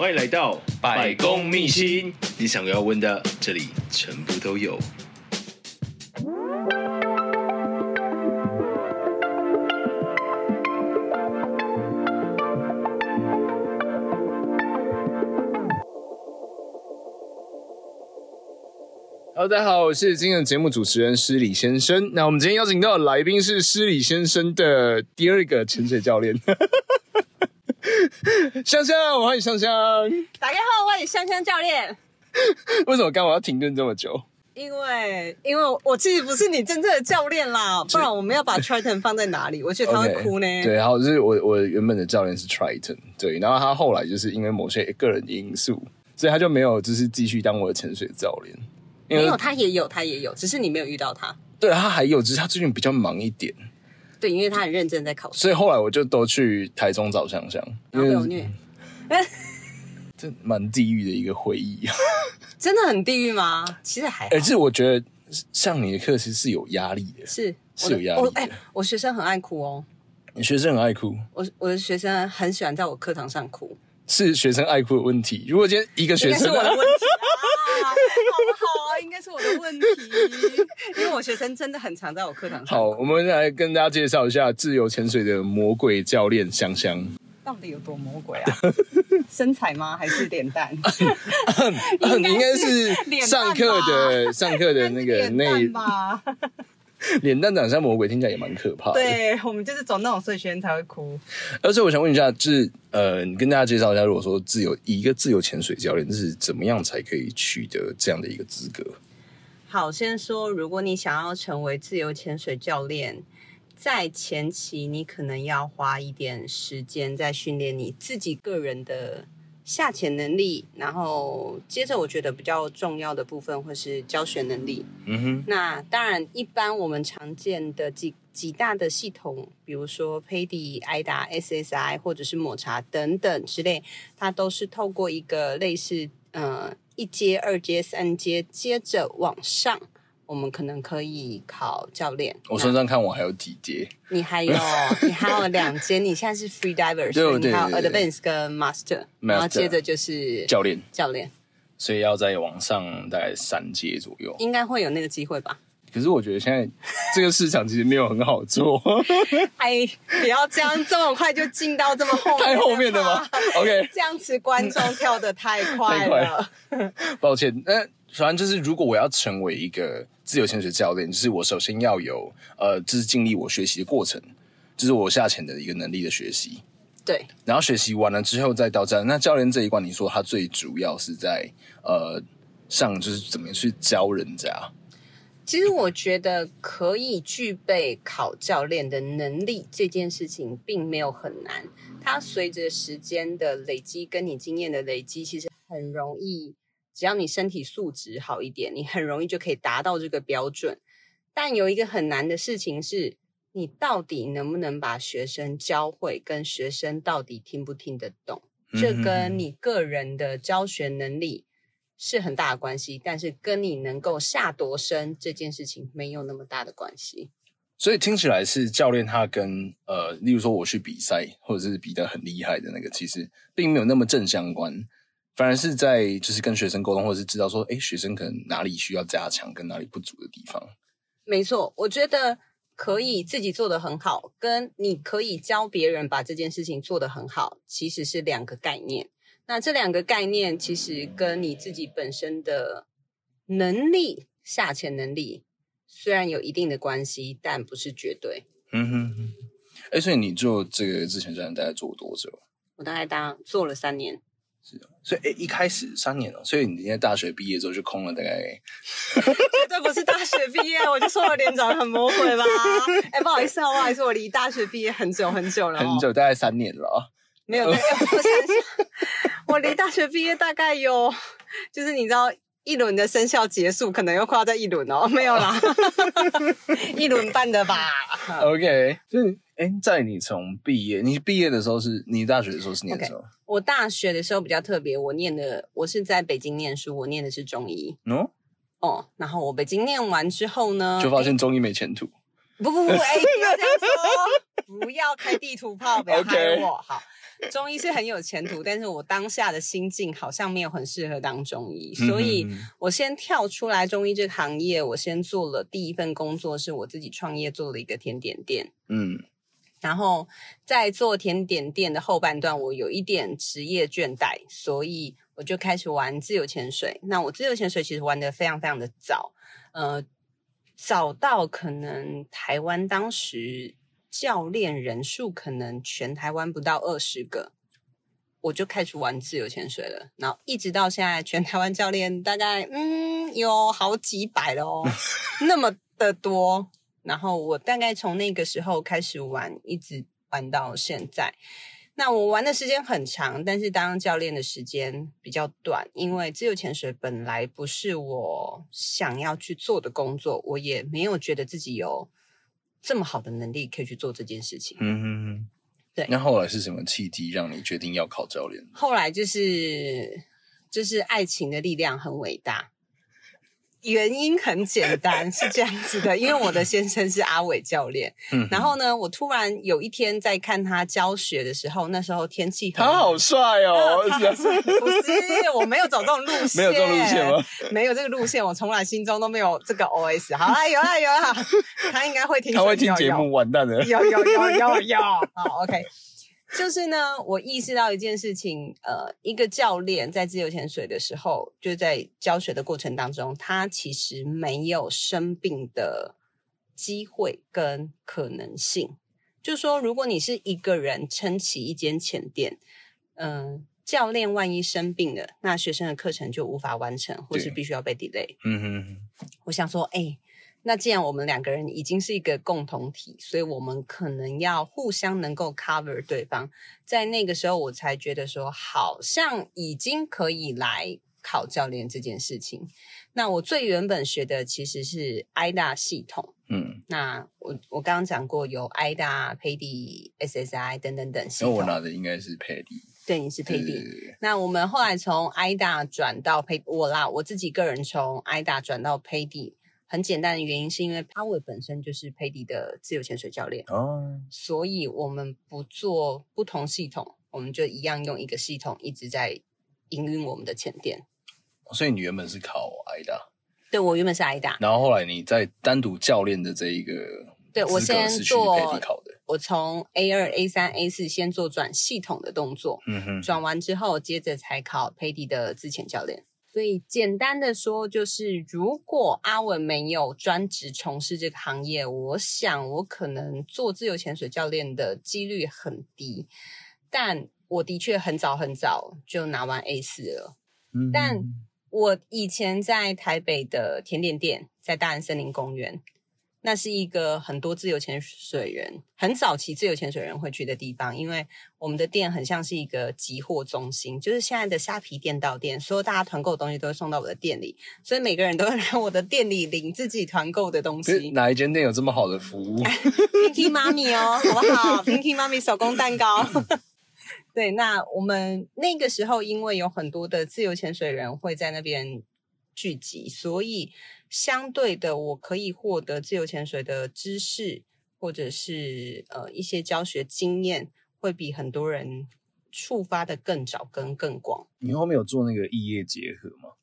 欢迎来到百公秘辛，你想要问的，这里全部都有。Hello，大家好，我是今天的节目主持人施礼先生。那我们今天邀请到的来宾是施礼先生的第二个潜水教练，香香，欢迎香香。大家好，欢迎香香教练。为什么刚刚我要停顿这么久？因为，因为我其实不是你真正的教练啦，不然我们要把 Triton 放在哪里？我觉得他会哭呢。Okay, 对，然后就是我，我原本的教练是 Triton，对，然后他后来就是因为某些个人因素，所以他就没有就是继续当我的潜水教练。没有，他也有，他也有，只是你没有遇到他。对，他还有，只是他最近比较忙一点。对，因为他很认真在考试，所以后来我就都去台中找香香。因为有虐，这蛮地狱的一个回忆。真的很地狱吗？其实还好。而且我觉得上你的课其实是有压力的，是是有压力的。哎，我学生很爱哭哦。你学生很爱哭？我我的学生很喜欢在我课堂上哭。是学生爱哭的问题。如果今天一个学生，是我的问题啊，好不好？应该是我的问题，因为我学生真的很常在我课堂上。好，我们来跟大家介绍一下自由潜水的魔鬼教练香香。到底有多魔鬼啊？身材吗？还是脸蛋？你 应该是上课的上课的那个内吧。脸蛋长像魔鬼，听起来也蛮可怕的。对，我们就是走那种碎圈才会哭。而且我想问一下，就是呃，你跟大家介绍一下，如果说自由一个自由潜水教练，这是怎么样才可以取得这样的一个资格？好，先说，如果你想要成为自由潜水教练，在前期你可能要花一点时间在训练你自己个人的。下潜能力，然后接着我觉得比较重要的部分会是教学能力。嗯哼，那当然，一般我们常见的几几大的系统，比如说 PADI、AIDA、SSI 或者是抹茶等等之类，它都是透过一个类似呃一阶、二阶、三阶，接着往上。我们可能可以考教练。我算算看，我还有几阶？你还有，你还有两阶。你现在是 free diver，所以你还有 advanced 跟 master，然后接着就是教练。教练，所以要再往上大概三阶左右，应该会有那个机会吧？可是我觉得现在这个市场其实没有很好做。哎，不要这样这么快就进到这么后面，太后面的吗？OK，这样子观众跳的太快了。抱歉，那反正就是如果我要成为一个。自由潜水教练就是我首先要有呃，就是经历我学习的过程，就是我下潜的一个能力的学习。对，然后学习完了之后再到教练。那教练这一关，你说他最主要是在呃上，就是怎么样去教人家？其实我觉得可以具备考教练的能力这件事情并没有很难，它随着时间的累积跟你经验的累积，其实很容易。只要你身体素质好一点，你很容易就可以达到这个标准。但有一个很难的事情是，你到底能不能把学生教会，跟学生到底听不听得懂，这跟你个人的教学能力是很大的关系。但是跟你能够下多深这件事情没有那么大的关系。所以听起来是教练他跟呃，例如说我去比赛，或者是比得很厉害的那个，其实并没有那么正相关。反而是在就是跟学生沟通，或者是知道说，哎，学生可能哪里需要加强，跟哪里不足的地方。没错，我觉得可以自己做的很好，跟你可以教别人把这件事情做得很好，其实是两个概念。那这两个概念其实跟你自己本身的能力、下潜能力虽然有一定的关系，但不是绝对。嗯哼哼。哎，所以你做这个之前大概做多久？我大概当做了三年。是的，所以诶，一开始三年了，所以你今天大学毕业之后就空了大概，绝对不是大学毕业，我就说我脸长得很魔鬼吧？哎，不好意思，不好意思，我离大学毕业很久很久了，很久，大概三年了。没有，我想想，我离大学毕业大概有，就是你知道。一轮的生效结束，可能又快要在一轮哦，没有啦，一轮半的吧。OK，就哎，在你从毕业，你毕业的时候是你大学的时候是念什么？Okay. 我大学的时候比较特别，我念的我是在北京念书，我念的是中医。哦哦，然后我北京念完之后呢，就发现中医没前途。不不不，哎，不要这样说，不要开地图炮，不要害我。好。中医是很有前途，但是我当下的心境好像没有很适合当中医，所以我先跳出来中医这个行业，我先做了第一份工作，是我自己创业做了一个甜点店。嗯，然后在做甜点店的后半段，我有一点职业倦怠，所以我就开始玩自由潜水。那我自由潜水其实玩的非常非常的早，呃，早到可能台湾当时。教练人数可能全台湾不到二十个，我就开始玩自由潜水了。然后一直到现在，全台湾教练大概嗯有好几百了哦，那么的多。然后我大概从那个时候开始玩，一直玩到现在。那我玩的时间很长，但是当教练的时间比较短，因为自由潜水本来不是我想要去做的工作，我也没有觉得自己有。这么好的能力可以去做这件事情，嗯哼哼，对。那后来是什么契机让你决定要考教练？后来就是，就是爱情的力量很伟大。原因很简单，是这样子的，因为我的先生是阿伟教练，嗯，然后呢，我突然有一天在看他教学的时候，那时候天气很他好帅哦，不是，我没有走这种路线，没有这种路线吗？没有这个路线，我从来心中都没有这个 OS。好啊，有啊有啊，他应该会听，他会听节目，完蛋了，有有有有有，好，OK。就是呢，我意识到一件事情，呃，一个教练在自由潜水的时候，就在教学的过程当中，他其实没有生病的机会跟可能性。就是说，如果你是一个人撑起一间潜店，嗯、呃，教练万一生病了，那学生的课程就无法完成，或是必须要被 delay。嗯哼，我想说，哎。那既然我们两个人已经是一个共同体，所以我们可能要互相能够 cover 对方。在那个时候，我才觉得说，好像已经可以来考教练这件事情。那我最原本学的其实是 AIDA 系统，嗯，那我我刚刚讲过有 AIDA、PADI、SSI 等等等系统。那我拿的应该是 PADI，对，你是 PADI。那我们后来从 AIDA 转到 PADI，我啦，我自己个人从 AIDA 转到 PADI。很简单的原因是因为阿伟本身就是 PADI 的自由潜水教练哦，所以我们不做不同系统，我们就一样用一个系统一直在营运我们的潜店。所以你原本是考 AIDA？对，我原本是 AIDA，然后后来你在单独教练的这一个，对，我先做考的，我从 A 二、A 三、A 四先做转系统的动作，嗯哼，转完之后接着才考 PADI 的自潜教练。所以简单的说，就是如果阿文没有专职从事这个行业，我想我可能做自由潜水教练的几率很低。但我的确很早很早就拿完 A 四了。嗯，但我以前在台北的甜点店，在大安森林公园。那是一个很多自由潜水人，很早期自由潜水人会去的地方，因为我们的店很像是一个集货中心，就是现在的虾皮店到店，所有大家团购的东西都会送到我的店里，所以每个人都会来我的店里领自己团购的东西。哪一间店有这么好的服务？Pinky 妈咪哦，好不好？Pinky 妈咪手工蛋糕。对，那我们那个时候因为有很多的自由潜水人会在那边聚集，所以。相对的，我可以获得自由潜水的知识，或者是呃一些教学经验，会比很多人触发的更早跟更广。你后面有做那个异业结合吗？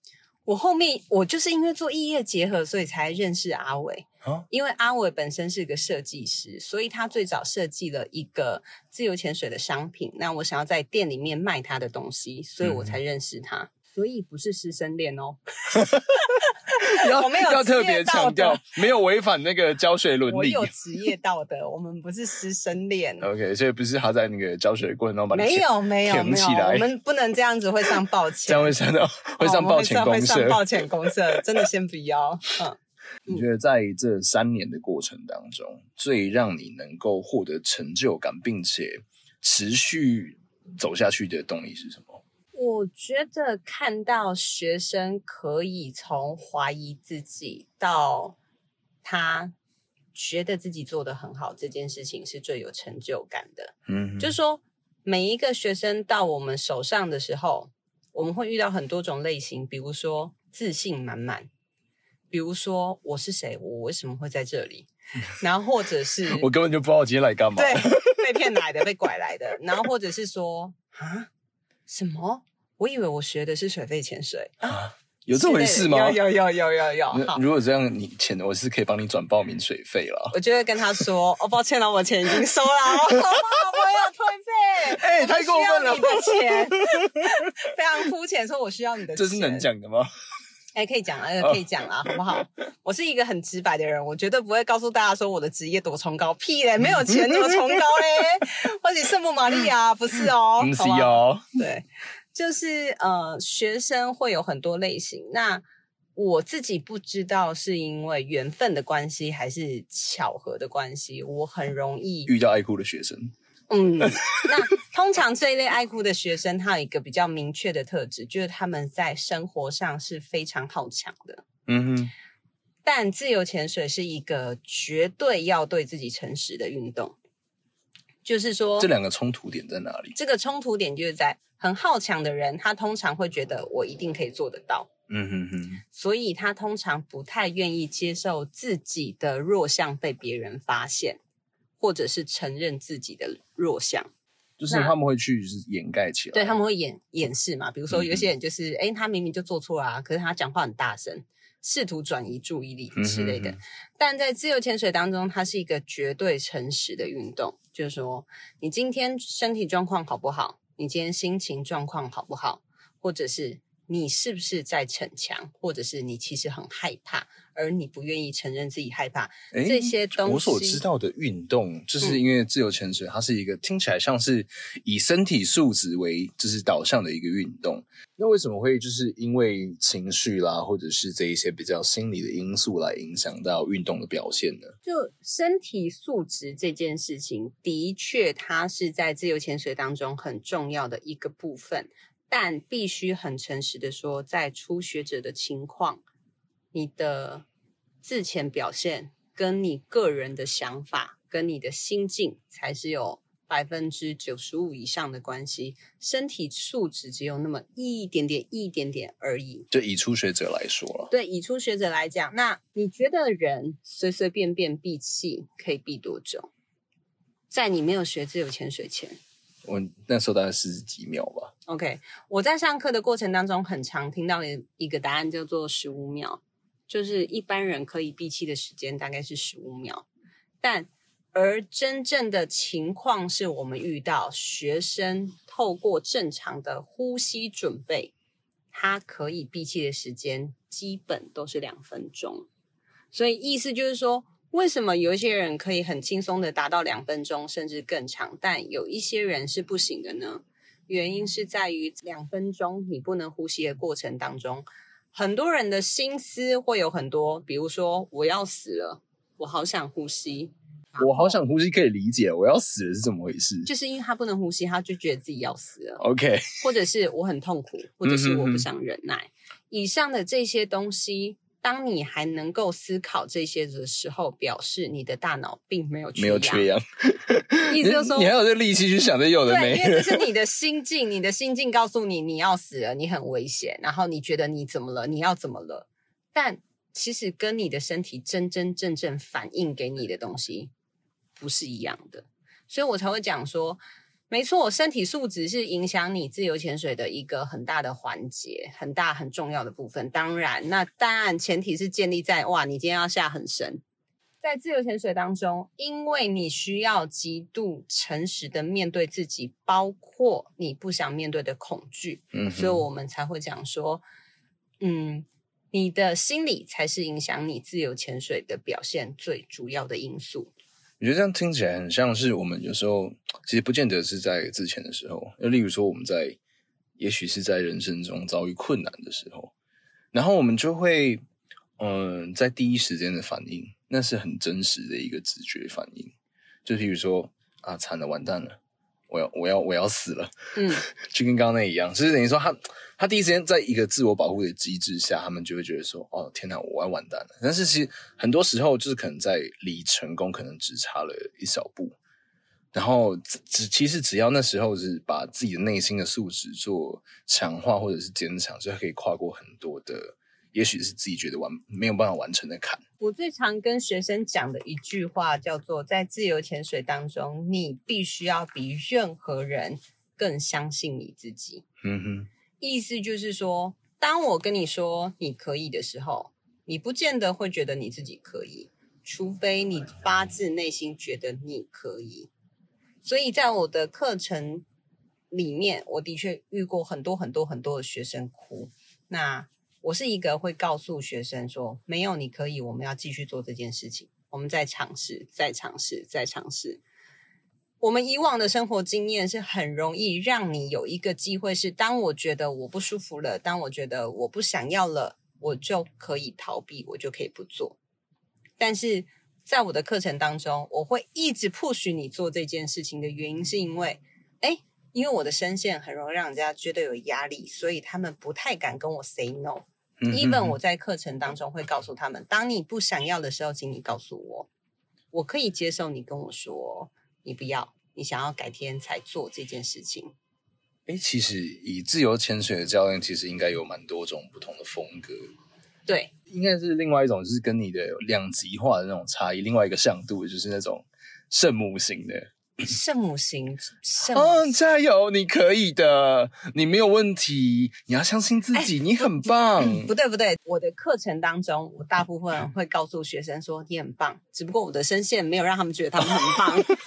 我后面我就是因为做异业结合，所以才认识阿伟。啊，因为阿伟本身是个设计师，所以他最早设计了一个自由潜水的商品。那我想要在店里面卖他的东西，所以我才认识他。嗯所以不是师生恋哦，要我没有要特别强调，没有违反那个教学伦理。我有职业道德，我们不是师生恋。OK，所以不是他在那个教学过程中把你没有没有没有，我们不能这样子会上报歉，这样会上到会上报歉公社，会上报歉公社，真的先不要。嗯，你觉得在这三年的过程当中，最让你能够获得成就感，并且持续走下去的动力是什么？我觉得看到学生可以从怀疑自己到他觉得自己做的很好，这件事情是最有成就感的。嗯，就是说每一个学生到我们手上的时候，我们会遇到很多种类型，比如说自信满满，比如说我是谁，我为什么会在这里，然后或者是我根本就不知道我今天来干嘛。对。被骗来的，被拐来的，然后或者是说啊什么？我以为我学的是水肺潜水啊。有这回事吗？要要要要要要。如果这样，你钱我是可以帮你转报名水费了。我就会跟他说：“哦，抱歉了，我钱已经收了，我有退费。”哎，太过分了！你的钱 非常肤浅，说我需要你的钱，这是能讲的吗？哎，可以讲啊，可以讲啊，好不好？我是一个很直白的人，我绝对不会告诉大家说我的职业多崇高，屁嘞，没有钱怎么崇高嘞？或者圣母玛利亚 不是哦，不是哦，对。就是呃，学生会有很多类型。那我自己不知道是因为缘分的关系，还是巧合的关系，我很容易遇到爱哭的学生。嗯，那通常这一类爱哭的学生，他有一个比较明确的特质，就是他们在生活上是非常好强的。嗯哼。但自由潜水是一个绝对要对自己诚实的运动。就是说，这两个冲突点在哪里？这个冲突点就是在很好强的人，他通常会觉得我一定可以做得到，嗯哼哼，所以他通常不太愿意接受自己的弱项被别人发现，或者是承认自己的弱项，就是他们会去就是掩盖起来，对，他们会掩掩饰嘛。比如说有些人就是，哎、他明明就做错了啊，可是他讲话很大声。试图转移注意力之类的，嗯、哼哼，但在自由潜水当中，它是一个绝对诚实的运动。就是说，你今天身体状况好不好？你今天心情状况好不好？或者是你是不是在逞强？或者是你其实很害怕？而你不愿意承认自己害怕，这些东西。我所知道的运动，就是因为自由潜水，嗯、它是一个听起来像是以身体素质为就是导向的一个运动。那为什么会就是因为情绪啦，或者是这一些比较心理的因素来影响到运动的表现呢？就身体素质这件事情，的确它是在自由潜水当中很重要的一个部分，但必须很诚实的说，在初学者的情况。你的自潜表现跟你个人的想法、跟你的心境，才是有百分之九十五以上的关系。身体素质只有那么一点点、一点点而已。就以初学者来说了，对，以初学者来讲，那你觉得人随随便便闭气可以闭多久？在你没有学自由潜水前，我那时候大概四十几秒吧。OK，我在上课的过程当中，很常听到的一个答案叫做十五秒。就是一般人可以闭气的时间大概是十五秒，但而真正的情况是我们遇到学生透过正常的呼吸准备，他可以闭气的时间基本都是两分钟。所以意思就是说，为什么有一些人可以很轻松的达到两分钟甚至更长，但有一些人是不行的呢？原因是在于两分钟你不能呼吸的过程当中。很多人的心思会有很多，比如说我要死了，我好想呼吸，我好想呼吸可以理解，我要死了是怎么回事？就是因为他不能呼吸，他就觉得自己要死了。OK，或者是我很痛苦，或者是我不想忍耐，嗯、哼哼以上的这些东西。当你还能够思考这些的时候，表示你的大脑并没有缺氧。没有缺氧，意思就是说你，你还有这力气去想这有的没的。对，因为这是你的心境，你的心境告诉你你要死了，你很危险，然后你觉得你怎么了？你要怎么了？但其实跟你的身体真真正正反映给你的东西不是一样的，所以我才会讲说。没错，身体素质是影响你自由潜水的一个很大的环节，很大很重要的部分。当然，那当然前提是建立在哇，你今天要下很深。在自由潜水当中，因为你需要极度诚实的面对自己，包括你不想面对的恐惧，嗯，所以我们才会讲说，嗯，你的心理才是影响你自由潜水的表现最主要的因素。我觉得这样听起来很像是我们有时候其实不见得是在之前的时候，就例如说我们在，也许是在人生中遭遇困难的时候，然后我们就会，嗯，在第一时间的反应，那是很真实的一个直觉反应，就比如说啊，惨了，完蛋了。我要我要我要死了，嗯，就跟刚刚那一样，就是等于说他他第一时间在一个自我保护的机制下，他们就会觉得说，哦天哪，我要完蛋了。但是其实很多时候就是可能在离成功可能只差了一小步，然后只只其实只要那时候是把自己的内心的素质做强化或者是坚强，就可以跨过很多的也许是自己觉得完没有办法完成的坎。我最常跟学生讲的一句话叫做：在自由潜水当中，你必须要比任何人更相信你自己。嗯哼，意思就是说，当我跟你说你可以的时候，你不见得会觉得你自己可以，除非你发自内心觉得你可以。所以在我的课程里面，我的确遇过很多很多很多的学生哭。那我是一个会告诉学生说：“没有，你可以，我们要继续做这件事情，我们再尝试，再尝试，再尝试。”我们以往的生活经验是很容易让你有一个机会，是当我觉得我不舒服了，当我觉得我不想要了，我就可以逃避，我就可以不做。但是在我的课程当中，我会一直 push 你做这件事情的原因，是因为，哎，因为我的声线很容易让人家觉得有压力，所以他们不太敢跟我 say no。Even 我在课程当中会告诉他们，当你不想要的时候，请你告诉我，我可以接受你跟我说你不要，你想要改天才做这件事情。诶，其实以自由潜水的教练，其实应该有蛮多种不同的风格。对，应该是另外一种，就是跟你的两极化的那种差异。另外一个向度就是那种圣母型的。圣母型，圣母型哦，加油，你可以的，你没有问题，你要相信自己，你很棒。不对，不对，我的课程当中，我大部分会告诉学生说你很棒，只不过我的声线没有让他们觉得他们很棒。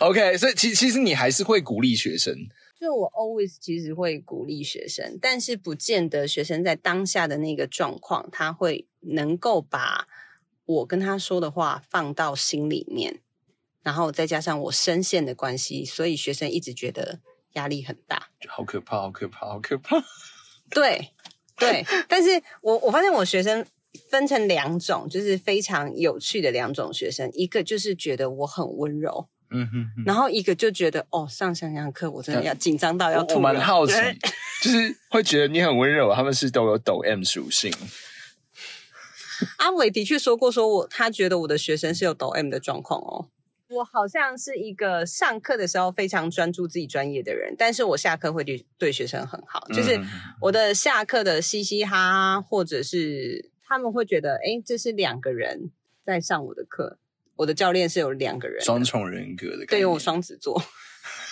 OK，所以其其实你还是会鼓励学生。就我 always 其实会鼓励学生，但是不见得学生在当下的那个状况，他会能够把我跟他说的话放到心里面。然后再加上我声线的关系，所以学生一直觉得压力很大，好可怕，好可怕，好可怕。对对，但是我我发现我学生分成两种，就是非常有趣的两种学生，一个就是觉得我很温柔，嗯哼，哼，然后一个就觉得哦，上想想课我真的要紧张到要吐。我蛮好奇，就是会觉得你很温柔，他们是都有抖 M 属性。阿伟的确说过，说我他觉得我的学生是有抖 M 的状况哦。我好像是一个上课的时候非常专注自己专业的人，但是我下课会对对学生很好，就是我的下课的嘻嘻哈哈，或者是他们会觉得，哎，这是两个人在上我的课，我的教练是有两个人，双重人格的，对，我双子座。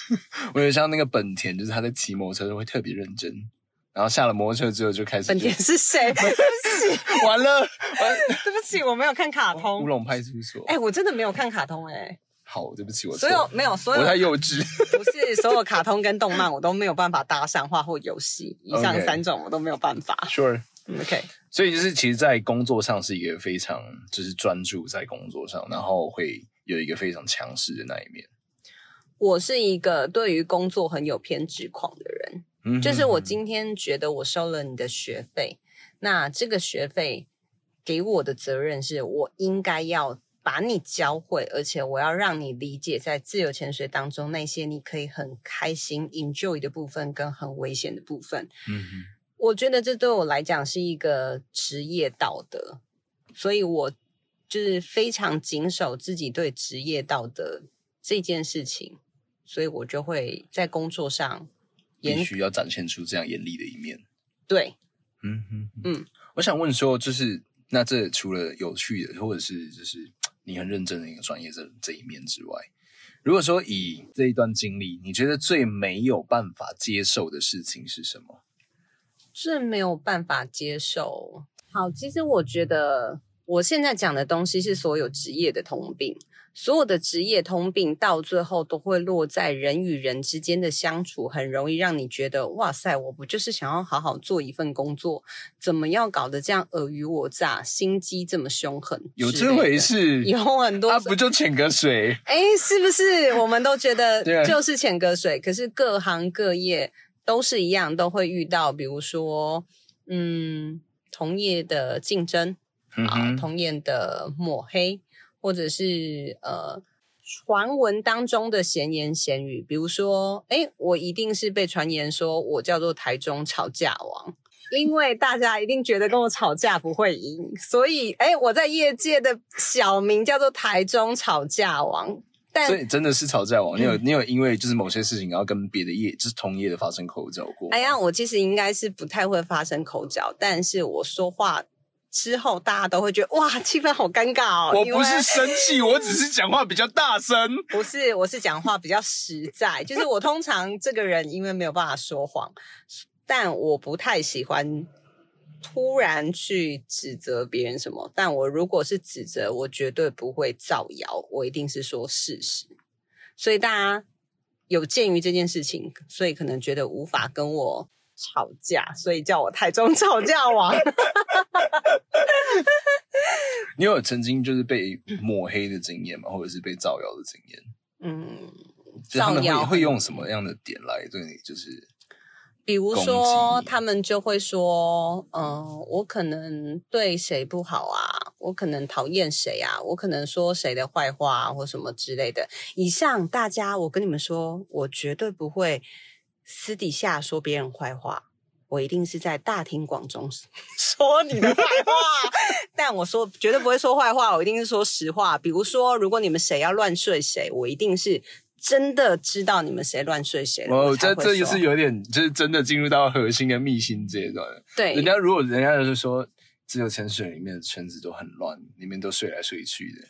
我觉得像那个本田，就是他在骑摩托车都会特别认真，然后下了摩托车之后就开始。本田是谁？对不起，完了，完了，对不起，我没有看卡通。乌龙派出所。哎，我真的没有看卡通，哎。好，对不起，我所有没有所有我太幼稚，不是所有卡通跟动漫我都没有办法搭上话或游戏，以上三种我都没有办法。Sure，OK。所以就是其实，在工作上是一个非常就是专注在工作上，然后会有一个非常强势的那一面。我是一个对于工作很有偏执狂的人，嗯，就是我今天觉得我收了你的学费，那这个学费给我的责任是我应该要。把你教会，而且我要让你理解，在自由潜水当中那些你可以很开心 enjoy 的部分，跟很危险的部分。嗯哼，我觉得这对我来讲是一个职业道德，所以我就是非常谨守自己对职业道德这件事情，所以我就会在工作上必须要展现出这样严厉的一面。对，嗯哼，嗯，我想问说，就是那这除了有趣的，或者是就是。你很认真的一个专业这这一面之外，如果说以这一段经历，你觉得最没有办法接受的事情是什么？最没有办法接受。好，其实我觉得我现在讲的东西是所有职业的通病。所有的职业通病到最后都会落在人与人之间的相处，很容易让你觉得哇塞，我不就是想要好好做一份工作，怎么要搞得这样尔虞我诈，心机这么凶狠？有这回事？有很多，他不就潜个水？哎，是不是？我们都觉得就是潜个水，可是各行各业都是一样，都会遇到，比如说，嗯，同业的竞争啊，同业的抹黑。或者是呃，传闻当中的闲言闲语，比如说，哎，我一定是被传言说我叫做台中吵架王，因为大家一定觉得跟我吵架不会赢，所以，哎，我在业界的小名叫做台中吵架王。但所以真的是吵架王，你有你有因为就是某些事情，然后跟别的业就是同业的发生口角过？哎呀，我其实应该是不太会发生口角，但是我说话之后，大家都会觉得哇，气氛好尴尬哦。我不是生气，我只是讲话比较大声。不是，我是讲话比较实在。就是我通常这个人因为没有办法说谎，但我不太喜欢突然去指责别人什么。但我如果是指责，我绝对不会造谣，我一定是说事实。所以大家有鉴于这件事情，所以可能觉得无法跟我。吵架，所以叫我台中吵架王。你有曾经就是被抹黑的经验吗？或者是被造谣的经验？嗯，造谣会会用什么样的点来对你？就是比如说，他们就会说，嗯、呃，我可能对谁不好啊，我可能讨厌谁啊，我可能说谁的坏话啊，或什么之类的。以上大家，我跟你们说，我绝对不会。私底下说别人坏话，我一定是在大庭广众 说你的坏话。但我说绝对不会说坏话，我一定是说实话。比如说，如果你们谁要乱睡谁，我一定是真的知道你们谁乱睡谁。哦，这这也是有点，就是真的进入到核心的密心阶段。对，人家如果人家就是说自由潜水里面的圈子都很乱，里面都睡来睡去的，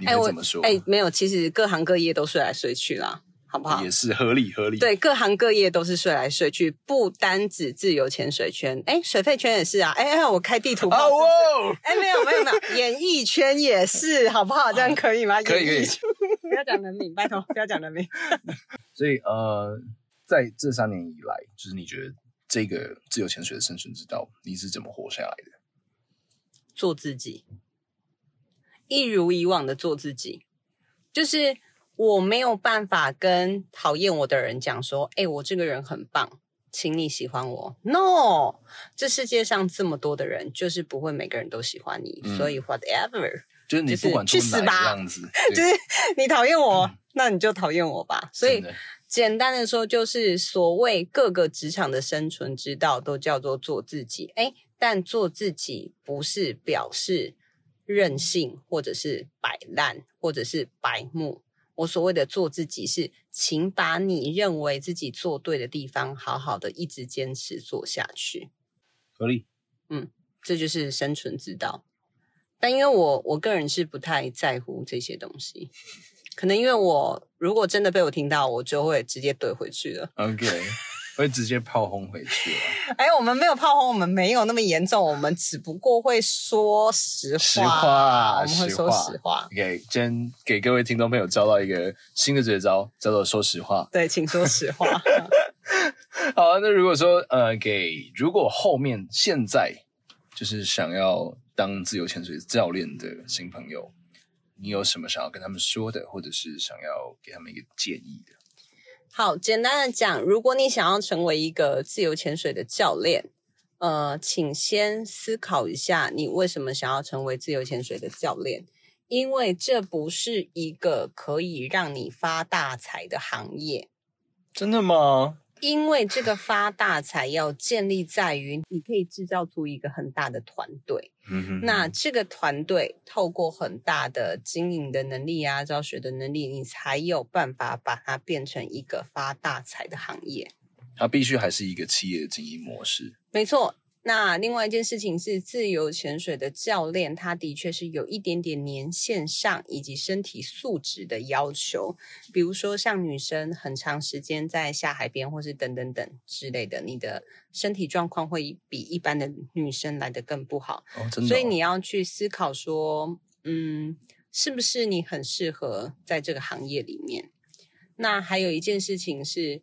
你会怎么说？哎，没有，其实各行各业都睡来睡去啦。好不好？也是合理合理。对，各行各业都是睡来睡去，不单指自由潜水圈，哎，水费圈也是啊。哎哎，我开地图哎，没有没有没有，演艺圈也是，好不好？这样可以吗？可以可以。不要讲人名，拜托，不要讲人名。所以呃，在这三年以来，就是你觉得这个自由潜水的生存之道，你是怎么活下来的？做自己，一如以往的做自己，就是。我没有办法跟讨厌我的人讲说，哎，我这个人很棒，请你喜欢我。No，这世界上这么多的人，就是不会每个人都喜欢你，嗯、所以 whatever，就是你不管去死吧，就是你讨厌我，嗯、那你就讨厌我吧。所以简单的说，就是所谓各个职场的生存之道，都叫做做自己。哎，但做自己不是表示任性，或者是摆烂，或者是白目。我所谓的做自己是，请把你认为自己做对的地方，好好的一直坚持做下去。合理，嗯，这就是生存之道。但因为我我个人是不太在乎这些东西，可能因为我如果真的被我听到，我就会直接怼回去了。OK。会直接炮轰回去了。哎，我们没有炮轰，我们没有那么严重，我们只不过会说实话。实话，我们会说实话。OK，今天给各位听众朋友教到一个新的绝招，叫做说实话。对，请说实话。好，那如果说呃，给如果后面现在就是想要当自由潜水教练的新朋友，你有什么想要跟他们说的，或者是想要给他们一个建议的？好，简单的讲，如果你想要成为一个自由潜水的教练，呃，请先思考一下，你为什么想要成为自由潜水的教练？因为这不是一个可以让你发大财的行业。真的吗？因为这个发大财要建立在于你可以制造出一个很大的团队，嗯哼哼，那这个团队透过很大的经营的能力啊、教学的能力，你才有办法把它变成一个发大财的行业。它必须还是一个企业的经营模式。没错。那另外一件事情是，自由潜水的教练，他的确是有一点点年限上以及身体素质的要求。比如说，像女生很长时间在下海边，或是等等等之类的，你的身体状况会比一般的女生来的更不好。哦，真的哦。所以你要去思考说，嗯，是不是你很适合在这个行业里面？那还有一件事情是。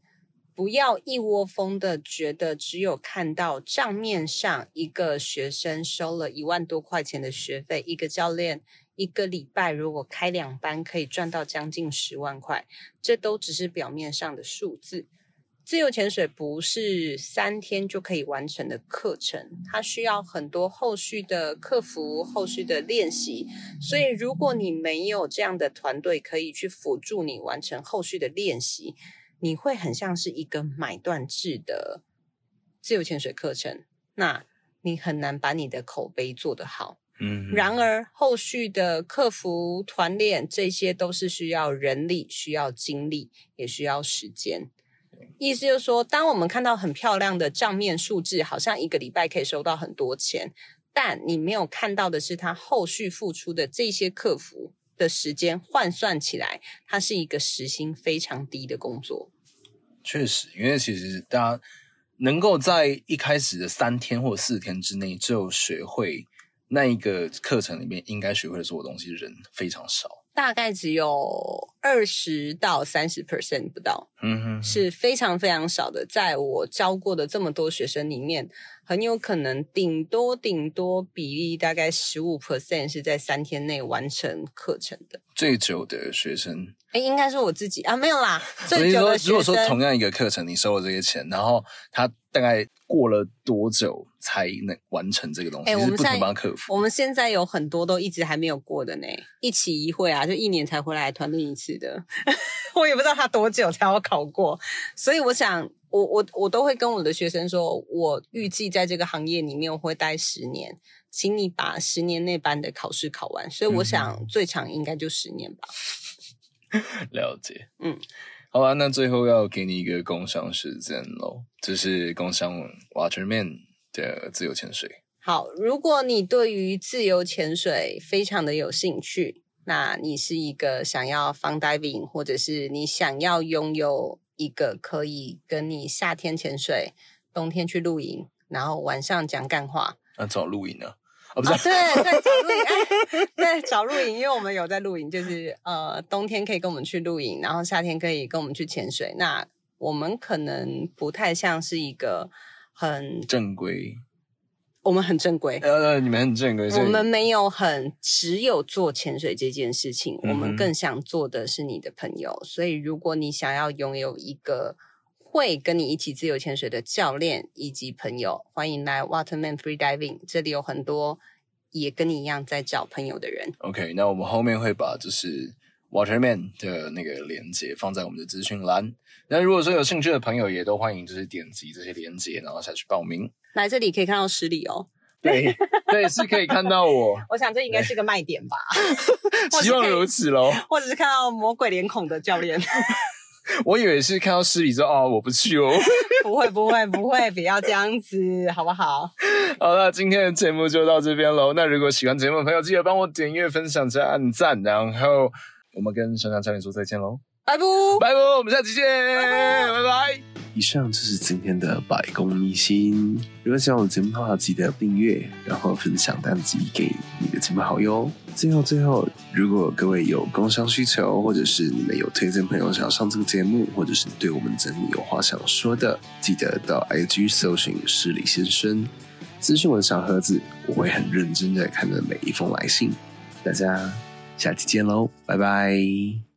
不要一窝蜂的觉得只有看到账面上一个学生收了一万多块钱的学费，一个教练一个礼拜如果开两班可以赚到将近十万块，这都只是表面上的数字。自由潜水不是三天就可以完成的课程，它需要很多后续的客服、后续的练习。所以，如果你没有这样的团队可以去辅助你完成后续的练习，你会很像是一个买断制的自由潜水课程，那你很难把你的口碑做得好。嗯，然而后续的客服团练，这些都是需要人力、需要精力，也需要时间。意思就是说，当我们看到很漂亮的账面数字，好像一个礼拜可以收到很多钱，但你没有看到的是，他后续付出的这些客服的时间换算起来，它是一个时薪非常低的工作。确实，因为其实大家能够在一开始的三天或四天之内就学会那一个课程里面应该学会的所有东西，人非常少。大概只有二十到三十 percent 不到，嗯哼，是非常非常少的。在我教过的这么多学生里面，很有可能顶多顶多比例大概十五 percent 是在三天内完成课程的。最久的学生，哎，应该是我自己啊，没有啦。最久的学生，如果说同样一个课程，你收了这些钱，然后他大概过了多久才能完成这个东西？哎，我们不同帮客服。我们现在有很多都一直还没有过的呢，一期一会啊，就一年才回来团练一次的。我也不知道他多久才要考过，所以我想，我我我都会跟我的学生说，我预计在这个行业里面我会待十年。请你把十年内班的考试考完，所以我想最长应该就十年吧。了解，嗯，好吧，那最后要给你一个工商时间喽，就是工商 Waterman 的自由潜水。好，如果你对于自由潜水非常的有兴趣，那你是一个想要 fun diving，或者是你想要拥有一个可以跟你夏天潜水、冬天去露营，然后晚上讲干话，那找露营呢？哦，不是，哦，对对，找露营，哎，对，找露营，因为我们有在露营，就是呃，冬天可以跟我们去露营，然后夏天可以跟我们去潜水。那我们可能不太像是一个很正规，我们很正规，呃，你们很正规，我们没有很只有做潜水这件事情，嗯，我们更想做的是你的朋友。所以，如果你想要拥有一个。会跟你一起自由潜水的教练以及朋友，欢迎来 Waterman Free Diving。这里有很多也跟你一样在找朋友的人。OK，那我们后面会把就是 Waterman 的那个连接放在我们的资讯栏。那如果说有兴趣的朋友，也都欢迎就是点击这些连接，然后下去报名。来这里可以看到实里哦。对对，是可以看到我。我想这应该是个卖点吧。希望如此喽。或者是看到魔鬼脸孔的教练。我以为是看到失礼之后哦，我不去哦。不会不会不会，不要这样子，好不好？好了，那今天的节目就到这边喽。那如果喜欢节目的朋友，记得帮我点阅、分享、加按赞，然后我们跟山上教练说再见喽。拜拜拜拜，我们下期见，拜拜。以上就是今天的百工秘辛。如果喜欢我的节目的话，记得订阅，然后分享单集给你的亲朋好友。最后最后，如果各位有工商需求，或者是你们有推荐朋友想要上这个节目，或者是对我们整理有话想说的，记得到 IG 搜寻失礼先生，咨询我的小盒子，我会很认真的看着每一封来信。大家下期见喽，拜拜。